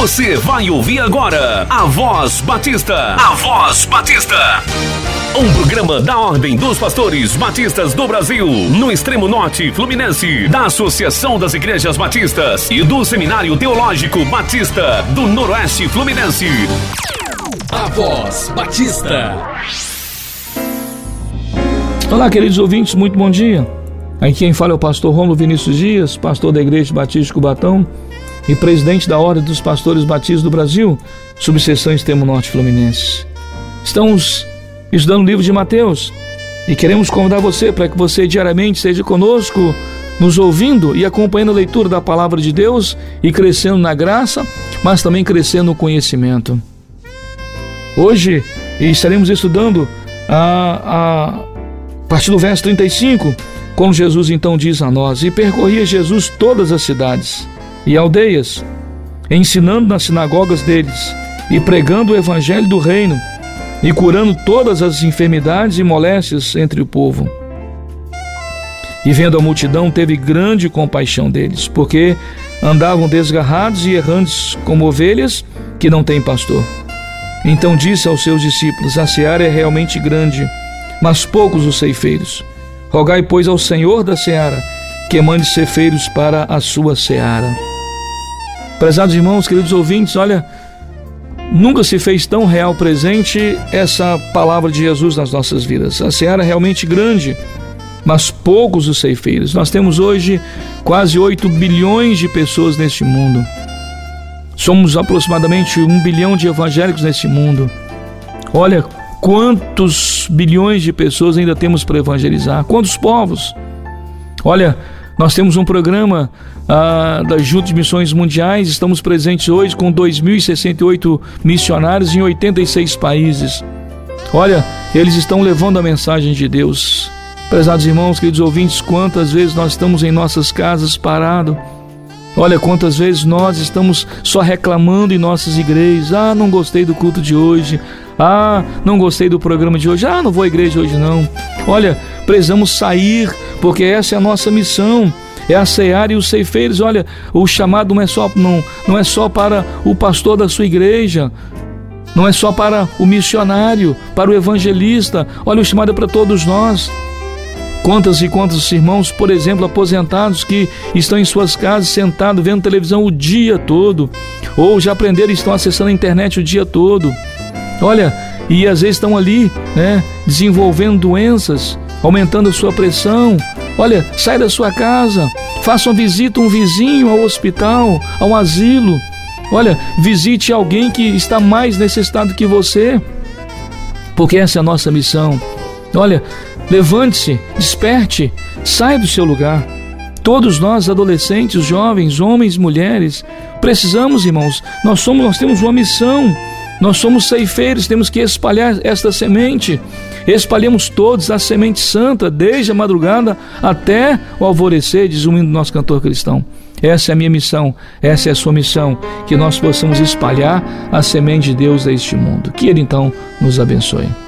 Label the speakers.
Speaker 1: Você vai ouvir agora a Voz Batista. A Voz Batista. Um programa da Ordem dos Pastores Batistas do Brasil, no extremo norte fluminense, da Associação das Igrejas Batistas e do Seminário Teológico Batista do Noroeste Fluminense.
Speaker 2: A Voz Batista.
Speaker 3: Olá, queridos ouvintes, muito bom dia. Aqui quem fala é o pastor Romulo Vinícius Dias, pastor da Igreja Batista Cubatão e presidente da Ordem dos Pastores Batistas do Brasil, subseção Extremo Norte Fluminense. Estamos estudando o livro de Mateus e queremos convidar você para que você diariamente esteja conosco, nos ouvindo e acompanhando a leitura da palavra de Deus e crescendo na graça, mas também crescendo no conhecimento. Hoje estaremos estudando a, a partir do verso 35, quando Jesus então diz a nós: E percorria Jesus todas as cidades e aldeias, ensinando nas sinagogas deles e pregando o evangelho do reino e curando todas as enfermidades e moléstias entre o povo. E vendo a multidão, teve grande compaixão deles, porque andavam desgarrados e errantes como ovelhas que não têm pastor. Então disse aos seus discípulos: A seara é realmente grande, mas poucos os ceifeiros. Rogai, pois, ao Senhor da seara que mande ceifeiros para a sua seara. Prezados irmãos, queridos ouvintes, olha, nunca se fez tão real presente essa palavra de Jesus nas nossas vidas. A seara é realmente grande, mas poucos os ceifeiros. Nós temos hoje quase 8 bilhões de pessoas neste mundo. Somos aproximadamente um bilhão de evangélicos neste mundo. Olha quantos bilhões de pessoas ainda temos para evangelizar, quantos povos. Olha, nós temos um programa ah, das Juntas de Missões Mundiais, estamos presentes hoje com 2.068 missionários em 86 países. Olha, eles estão levando a mensagem de Deus. Prezados irmãos, queridos ouvintes, quantas vezes nós estamos em nossas casas parados. Olha quantas vezes nós estamos só reclamando em nossas igrejas. Ah, não gostei do culto de hoje. Ah, não gostei do programa de hoje. Ah, não vou à igreja hoje não. Olha, precisamos sair porque essa é a nossa missão. É a cear e os ceifeiros. Olha, o chamado não é só não, não é só para o pastor da sua igreja. Não é só para o missionário, para o evangelista. Olha, o chamado é para todos nós. Quantas e quantos irmãos, por exemplo, aposentados que estão em suas casas sentados vendo televisão o dia todo, ou já aprenderam e estão acessando a internet o dia todo. Olha, e às vezes estão ali, né, desenvolvendo doenças, aumentando sua pressão. Olha, sai da sua casa, faça uma visita a um vizinho ao hospital, ao asilo. Olha, visite alguém que está mais necessitado que você, porque essa é a nossa missão. Olha, levante-se, desperte, saia do seu lugar. Todos nós, adolescentes, jovens, homens, mulheres, precisamos, irmãos, nós somos, nós temos uma missão. Nós somos ceifeiros, temos que espalhar esta semente. Espalhemos todos a semente santa, desde a madrugada até o alvorecer, diz o hino do nosso cantor cristão. Essa é a minha missão, essa é a sua missão, que nós possamos espalhar a semente de Deus a este mundo. Que Ele então nos abençoe.